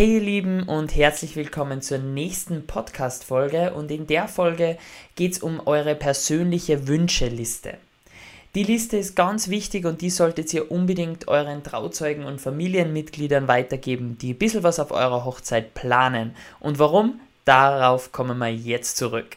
Hey ihr Lieben und herzlich willkommen zur nächsten Podcast-Folge und in der Folge geht es um eure persönliche Wünscheliste. Die Liste ist ganz wichtig und die solltet ihr unbedingt euren Trauzeugen und Familienmitgliedern weitergeben, die ein bisschen was auf eurer Hochzeit planen. Und warum? Darauf kommen wir jetzt zurück.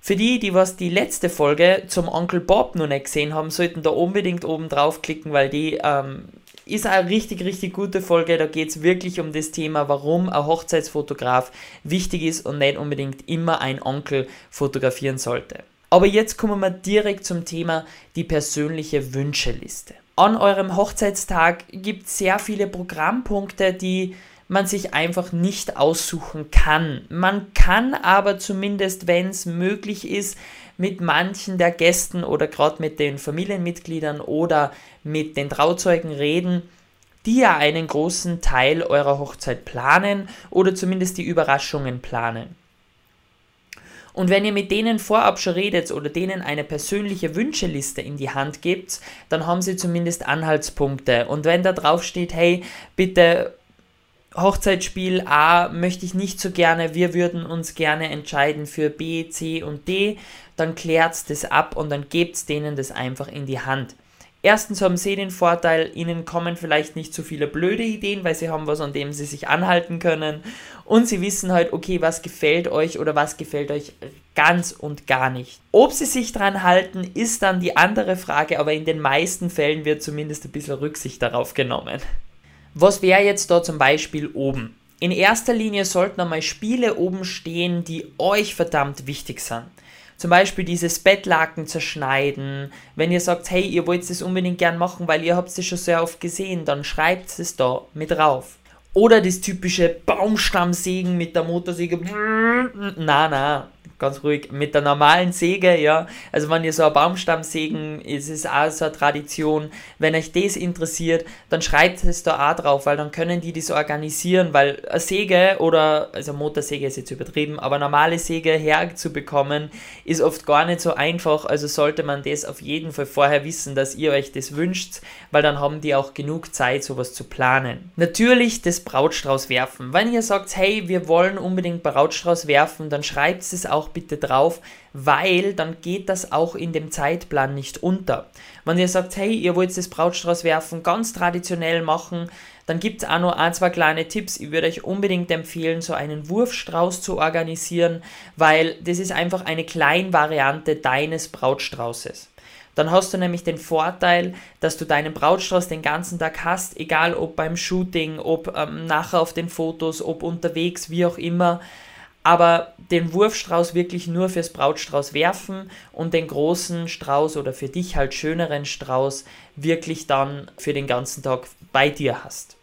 Für die, die was die letzte Folge zum Onkel Bob noch nicht gesehen haben, sollten da unbedingt oben drauf klicken, weil die ähm, ist eine richtig, richtig gute Folge. Da geht es wirklich um das Thema, warum ein Hochzeitsfotograf wichtig ist und nicht unbedingt immer ein Onkel fotografieren sollte. Aber jetzt kommen wir direkt zum Thema die persönliche Wünscheliste. An eurem Hochzeitstag gibt es sehr viele Programmpunkte, die man sich einfach nicht aussuchen kann. Man kann aber zumindest, wenn es möglich ist, mit manchen der Gästen oder gerade mit den Familienmitgliedern oder mit den Trauzeugen reden, die ja einen großen Teil eurer Hochzeit planen oder zumindest die Überraschungen planen. Und wenn ihr mit denen vorab schon redet oder denen eine persönliche Wünscheliste in die Hand gebt, dann haben sie zumindest Anhaltspunkte. Und wenn da drauf steht, hey, bitte Hochzeitsspiel A möchte ich nicht so gerne, wir würden uns gerne entscheiden für B, C und D, dann klärt das ab und dann gebt denen das einfach in die Hand. Erstens haben sie den Vorteil, ihnen kommen vielleicht nicht so viele blöde Ideen, weil sie haben was, an dem sie sich anhalten können. Und sie wissen halt, okay, was gefällt euch oder was gefällt euch ganz und gar nicht. Ob sie sich dran halten, ist dann die andere Frage, aber in den meisten Fällen wird zumindest ein bisschen Rücksicht darauf genommen. Was wäre jetzt da zum Beispiel oben? In erster Linie sollten einmal Spiele oben stehen, die euch verdammt wichtig sind. Zum Beispiel dieses Bettlaken zerschneiden. Wenn ihr sagt, hey, ihr wollt es unbedingt gern machen, weil ihr habt es schon sehr oft gesehen, dann schreibt es da mit drauf. Oder das typische Baumstammsägen mit der Motorsäge. Na, na, ganz ruhig, mit der normalen Säge, ja. Also wenn ihr so einen Baumstamm sägen, ist es auch so eine Tradition. Wenn euch das interessiert, dann schreibt es da auch drauf, weil dann können die das organisieren, weil eine Säge oder, also Motorsäge ist jetzt übertrieben, aber normale Säge herzubekommen, ist oft gar nicht so einfach. Also sollte man das auf jeden Fall vorher wissen, dass ihr euch das wünscht, weil dann haben die auch genug Zeit, sowas zu planen. Natürlich das Brautstrauß werfen. Wenn ihr sagt, hey, wir wollen unbedingt Brautstrauß werfen, dann schreibt es auch bitte drauf, weil dann geht das auch in dem Zeitplan nicht unter. Wenn ihr sagt, hey, ihr wollt das Brautstrauß werfen ganz traditionell machen, dann gibt es auch noch ein, zwei kleine Tipps. Ich würde euch unbedingt empfehlen, so einen Wurfstrauß zu organisieren, weil das ist einfach eine Kleinvariante deines Brautstraußes. Dann hast du nämlich den Vorteil, dass du deinen Brautstrauß den ganzen Tag hast, egal ob beim Shooting, ob ähm, nachher auf den Fotos, ob unterwegs, wie auch immer aber den Wurfstrauß wirklich nur fürs Brautstrauß werfen und den großen Strauß oder für dich halt schöneren Strauß wirklich dann für den ganzen Tag bei dir hast.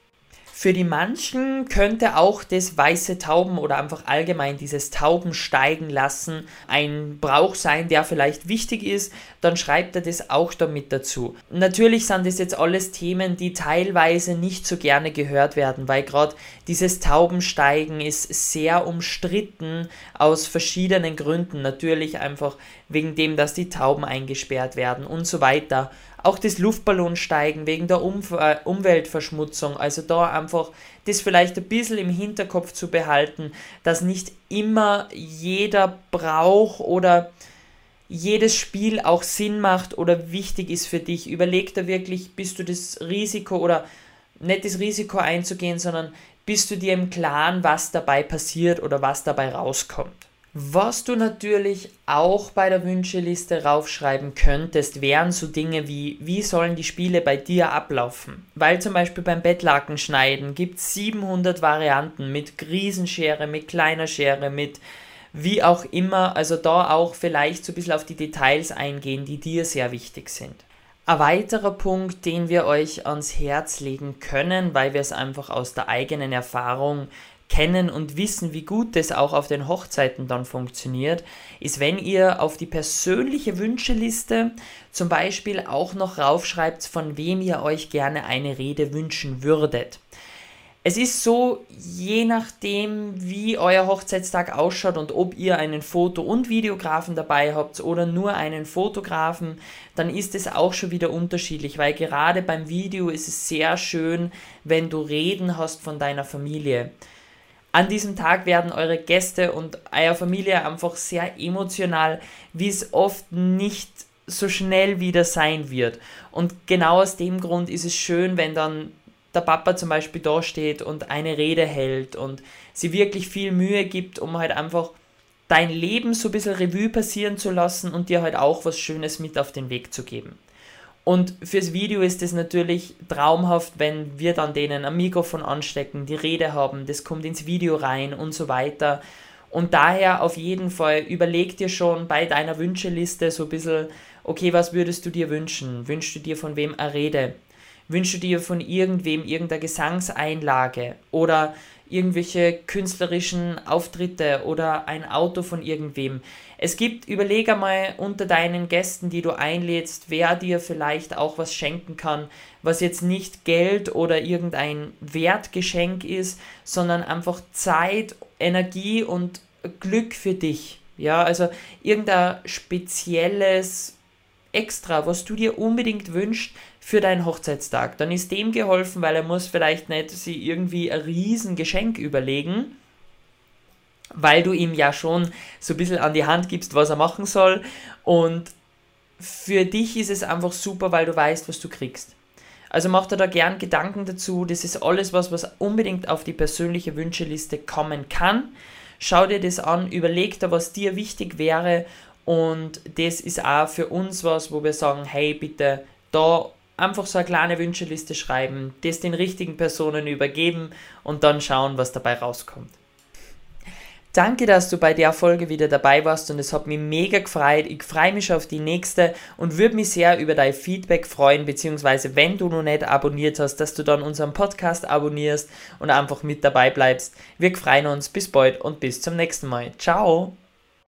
Für die manchen könnte auch das weiße Tauben oder einfach allgemein dieses Tauben steigen lassen ein Brauch sein, der vielleicht wichtig ist, dann schreibt er das auch damit dazu. Natürlich sind das jetzt alles Themen, die teilweise nicht so gerne gehört werden, weil gerade dieses Taubensteigen ist sehr umstritten aus verschiedenen Gründen. Natürlich einfach wegen dem, dass die Tauben eingesperrt werden und so weiter. Auch das Luftballonsteigen wegen der um äh, Umweltverschmutzung. Also da einfach das vielleicht ein bisschen im Hinterkopf zu behalten, dass nicht immer jeder Brauch oder jedes Spiel auch Sinn macht oder wichtig ist für dich. Überleg da wirklich, bist du das Risiko oder nicht das Risiko einzugehen, sondern bist du dir im Klaren, was dabei passiert oder was dabei rauskommt. Was du natürlich auch bei der Wünscheliste raufschreiben könntest, wären so Dinge wie, wie sollen die Spiele bei dir ablaufen? Weil zum Beispiel beim Bettlakenschneiden gibt es 700 Varianten mit Riesenschere, mit kleiner Schere, mit wie auch immer. Also da auch vielleicht so ein bisschen auf die Details eingehen, die dir sehr wichtig sind. Ein weiterer Punkt, den wir euch ans Herz legen können, weil wir es einfach aus der eigenen Erfahrung kennen und wissen, wie gut das auch auf den Hochzeiten dann funktioniert, ist, wenn ihr auf die persönliche Wünscheliste zum Beispiel auch noch raufschreibt, von wem ihr euch gerne eine Rede wünschen würdet. Es ist so, je nachdem, wie euer Hochzeitstag ausschaut und ob ihr einen Foto- und Videografen dabei habt oder nur einen Fotografen, dann ist es auch schon wieder unterschiedlich, weil gerade beim Video ist es sehr schön, wenn du Reden hast von deiner Familie An diesem Tag werden eure Gäste und eure Familie einfach sehr emotional, wie es oft nicht so schnell wieder sein wird. Und genau aus dem Grund ist es schön, wenn dann der Papa zum Beispiel da steht und eine Rede hält und sie wirklich viel Mühe gibt, um halt einfach dein Leben so ein bisschen Revue passieren zu lassen und dir halt auch was Schönes mit auf den Weg zu geben. Und fürs Video ist es natürlich traumhaft, wenn wir dann denen ein Mikrofon anstecken, die Rede haben, das kommt ins Video rein und so weiter. Und daher auf jeden Fall überleg dir schon bei deiner Wünscheliste so ein bisschen, okay, was würdest du dir wünschen? Wünschst du dir von wem eine Rede? Wünschst du dir von irgendwem irgendeine Gesangseinlage? Oder irgendwelche künstlerischen Auftritte oder ein Auto von irgendwem. Es gibt, überleg einmal unter deinen Gästen, die du einlädst, wer dir vielleicht auch was schenken kann, was jetzt nicht Geld oder irgendein Wertgeschenk ist, sondern einfach Zeit, Energie und Glück für dich. Ja, also irgendein spezielles Extra, was du dir unbedingt wünschst, für deinen Hochzeitstag. Dann ist dem geholfen, weil er muss vielleicht nicht sich irgendwie ein riesen Geschenk überlegen, weil du ihm ja schon so ein bisschen an die Hand gibst, was er machen soll. Und für dich ist es einfach super, weil du weißt, was du kriegst. Also mach dir da gern Gedanken dazu. Das ist alles was, was unbedingt auf die persönliche Wünscheliste kommen kann. Schau dir das an, überleg da, was dir wichtig wäre. Und das ist auch für uns was, wo wir sagen, hey, bitte da einfach so eine kleine Wünscheliste schreiben, das den richtigen Personen übergeben und dann schauen, was dabei rauskommt. Danke, dass du bei der Folge wieder dabei warst und es hat mich mega gefreut. Ich freue mich auf die nächste und würde mich sehr über dein Feedback freuen, beziehungsweise wenn du noch nicht abonniert hast, dass du dann unseren Podcast abonnierst und einfach mit dabei bleibst. Wir freuen uns. Bis bald und bis zum nächsten Mal. Ciao!